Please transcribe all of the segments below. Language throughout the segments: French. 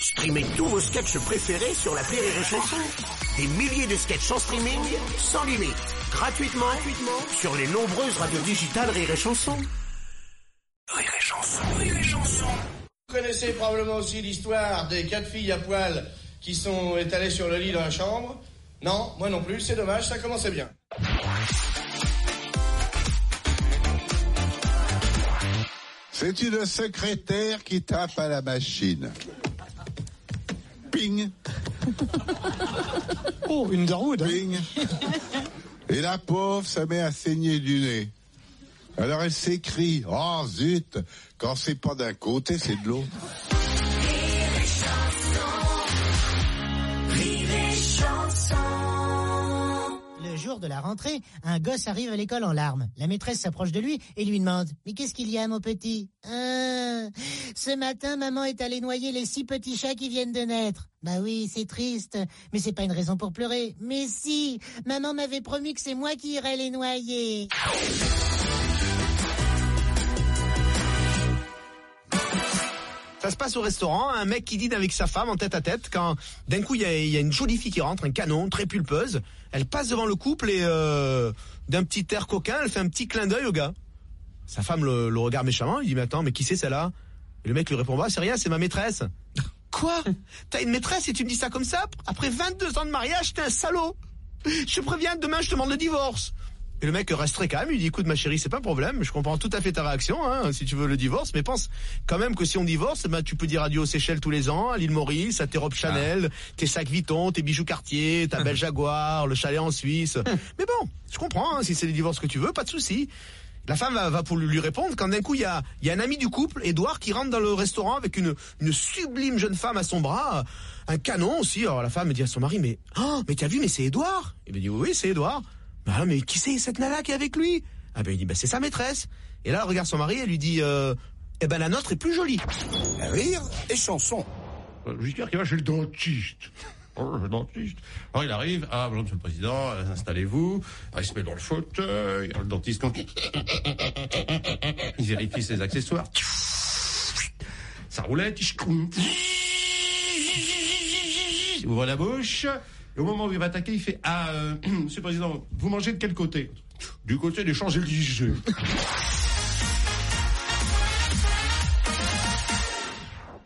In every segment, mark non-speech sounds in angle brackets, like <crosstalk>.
Streamez tous vos sketchs préférés sur la Rire et Chanson. Des milliers de sketchs en streaming, sans limite, gratuitement, gratuitement sur les nombreuses radios digitales Rire et Chanson. Rire et Chanson, Rire et Chanson. Vous connaissez probablement aussi l'histoire des quatre filles à poil qui sont étalées sur le lit dans la chambre. Non, moi non plus, c'est dommage, ça commençait bien. C'est une secrétaire qui tape à la machine. Ping, <laughs> Oh, une Underwood. hein. ping. Et la pauvre, ça met à saigner du nez. Alors elle s'écrie, oh zut, quand c'est pas d'un côté, c'est de l'autre. Jour de la rentrée, un gosse arrive à l'école en larmes. La maîtresse s'approche de lui et lui demande « Mais qu'est-ce qu'il y a, mon petit Ah, Ce matin, maman est allée noyer les six petits chats qui viennent de naître. »« Bah oui, c'est triste, mais c'est pas une raison pour pleurer. »« Mais si, maman m'avait promis que c'est moi qui irais les noyer. » Ça se passe au restaurant, un mec qui dîne avec sa femme en tête à tête, quand d'un coup il y a, une jolie fille qui rentre, un canon, très pulpeuse, elle passe devant le couple et euh, d'un petit air coquin, elle fait un petit clin d'œil au gars. Sa femme le, le regarde méchamment, il dit mais attends, mais qui c'est celle-là? Et le mec lui répond bah c'est rien, c'est ma maîtresse. <laughs> Quoi? T'as une maîtresse et tu me dis ça comme ça? Après 22 ans de mariage, t'es un salaud. Je te préviens, demain je te demande le divorce et le mec reste très calme, il dit écoute ma chérie, c'est pas un problème, je comprends tout à fait ta réaction, hein, si tu veux le divorce, mais pense quand même que si on divorce, ben, tu peux dire adieu aux Seychelles tous les ans, à l'île Maurice, à tes robes Chanel, tes sacs Vuitton, tes bijoux Cartier, ta belle <laughs> Jaguar, le chalet en Suisse. <laughs> mais bon, je comprends, hein, si c'est le divorce que tu veux, pas de souci. La femme va, va pour lui lui répondre quand d'un coup il y a, y a un ami du couple, Edouard, qui rentre dans le restaurant avec une, une sublime jeune femme à son bras, un canon aussi. Alors la femme dit à son mari mais oh, mais t'as vu mais c'est Edouard Il me dit oui, oui c'est Edouard. Bah, mais qui c'est cette nana qui est avec lui? Ah ben il dit bah c'est sa maîtresse. Et là elle regarde son mari, elle lui dit euh, eh ben la nôtre est plus jolie. Rire et Chanson. J'espère qu'il va chez le dentiste. Oh, le dentiste. Alors il arrive, ah bonjour monsieur le président, euh, installez-vous. Ah, il se met dans le fauteuil, le dentiste quand il vérifie ses accessoires. Sa roulette, il ouvre la bouche. Et au moment où il va attaquer, il fait Ah, euh, <clears throat> monsieur le président, vous mangez de quel côté? Du côté des Champs-Élysées.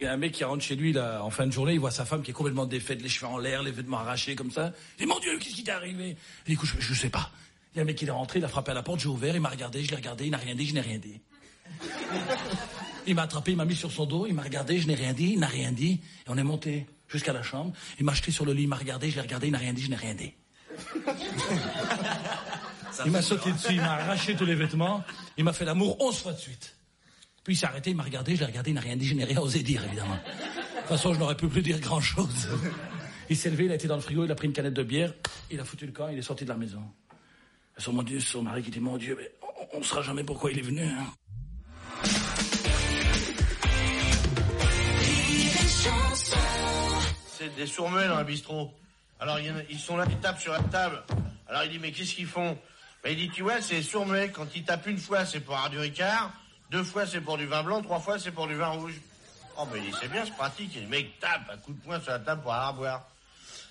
Il y a un mec qui rentre chez lui là, en fin de journée, il voit sa femme qui est complètement défaite, les cheveux en l'air, les vêtements arrachés comme ça. Il dit Mon Dieu, qu'est-ce qui t'est arrivé? Il dit Écoute, je, je sais pas. Il y a un mec qui est rentré, il a frappé à la porte, j'ai ouvert, il m'a regardé, je l'ai regardé, il n'a rien dit, je n'ai rien dit. Il m'a attrapé, il m'a mis sur son dos, il m'a regardé, je n'ai rien dit, il n'a rien dit. Et on est monté jusqu'à la chambre. Il m'a jeté sur le lit, il m'a regardé, je l'ai regardé, il n'a rien dit, je n'ai rien dit. <laughs> il m'a sauté dessus, il m'a arraché tous les vêtements, il m'a fait l'amour onze fois de suite. Puis il s'est arrêté, il m'a regardé, je l'ai regardé, il n'a rien dit, je n'ai rien osé dire, évidemment. De toute façon, je n'aurais pu plus dire grand-chose. Il s'est levé, il a été dans le frigo, il a pris une canette de bière, il a foutu le camp, il est sorti de la maison. Son, mon Dieu, son mari qui dit, mon Dieu, mais on ne saura jamais pourquoi il est venu. hein. Des sourds-muets dans un bistrot. Alors ils sont là, ils tapent sur la table. Alors il dit mais qu'est-ce qu'ils font? Ben, Il dit tu vois c'est sourds-muets. Quand ils tapent une fois c'est pour avoir du ricard, deux fois c'est pour du vin blanc, trois fois c'est pour du vin rouge. Oh mais il dit, c'est bien c'est pratique. Et le mec tape un coup de poing sur la table pour avoir à boire.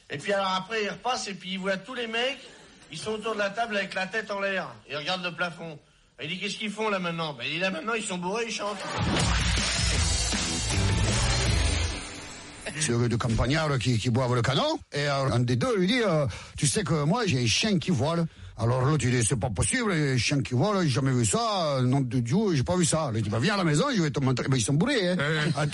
Et puis alors après il repasse et puis il voit tous les mecs, ils sont autour de la table avec la tête en l'air. Ils regardent le plafond. Ben, il dit qu'est-ce qu'ils font là maintenant? Ben il dit là maintenant ils sont bourrés, ils chantent. C'est deux campagnards qui, qui boivent le canon. Et alors, un des deux lui dit, euh, tu sais que moi j'ai un chien qui vole. Alors l'autre il dit, c'est pas possible, un chien qui vole, j'ai jamais vu ça, nom de Dieu, j'ai pas vu ça. Il dit, bah, viens à la maison, je vais te montrer. Ben, ils sont bourrés, hein. <laughs>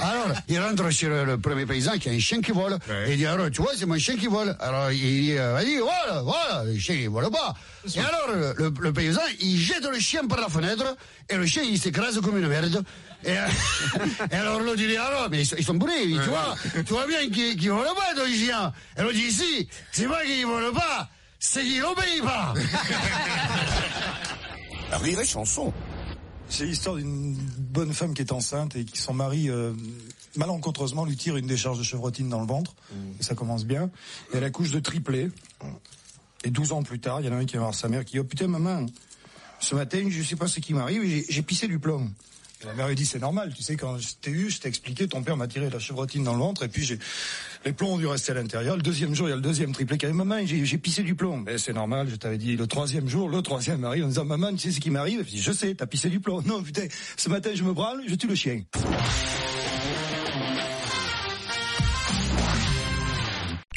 Alors, il rentre chez le, le premier paysan qui a un chien qui vole. Et il dit, alors, tu vois, c'est mon chien qui vole. Alors, il dit, euh, vas-y, voilà, voilà, le chien, il vole pas. Et alors, le, paysan, il jette le chien par la fenêtre, et le chien, il s'écrase comme une merde. Et, <laughs> et alors, l'autre, il dit, alors, mais ils sont, ils sont bourrés, il dit, tu vois, tu vois bien qu'ils qu volent pas, ton chien. Et l'autre dit, si, c'est pas qu'il vole pas, c'est obéit pas. <laughs> Rire et Chanson. C'est l'histoire d'une bonne femme qui est enceinte et qui son mari euh, malencontreusement lui tire une décharge de chevrotine dans le ventre. Et ça commence bien. Et elle accouche de triplé. Et 12 ans plus tard, il y en a un qui va voir sa mère qui dit Oh putain maman, ce matin, je sais pas ce qui m'arrive, j'ai- j'ai pissé du plomb. La mère lui dit c'est normal, tu sais quand je t'ai eu, je t'ai expliqué, ton père m'a tiré la chevrotine dans le ventre et puis j'ai les plombs ont dû rester à l'intérieur. Le deuxième jour, il y a le deuxième triplé qui arrive, maman, j'ai j'ai pissé du plomb. Mais c'est normal, je t'avais dit. Le troisième jour, le troisième arrive en disant maman, tu sais ce qui m'arrive? Je dis je sais, t'as pissé du plomb. Non putain, ce matin je me branle, je tue le chien.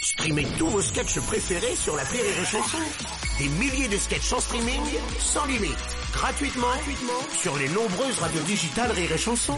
Streamez tous vos sketchs préférés sur la Rire et. Des milliers de sketchs en streaming, sans limite, gratuitement, sur les nombreuses radios digitales Rire et Chanson.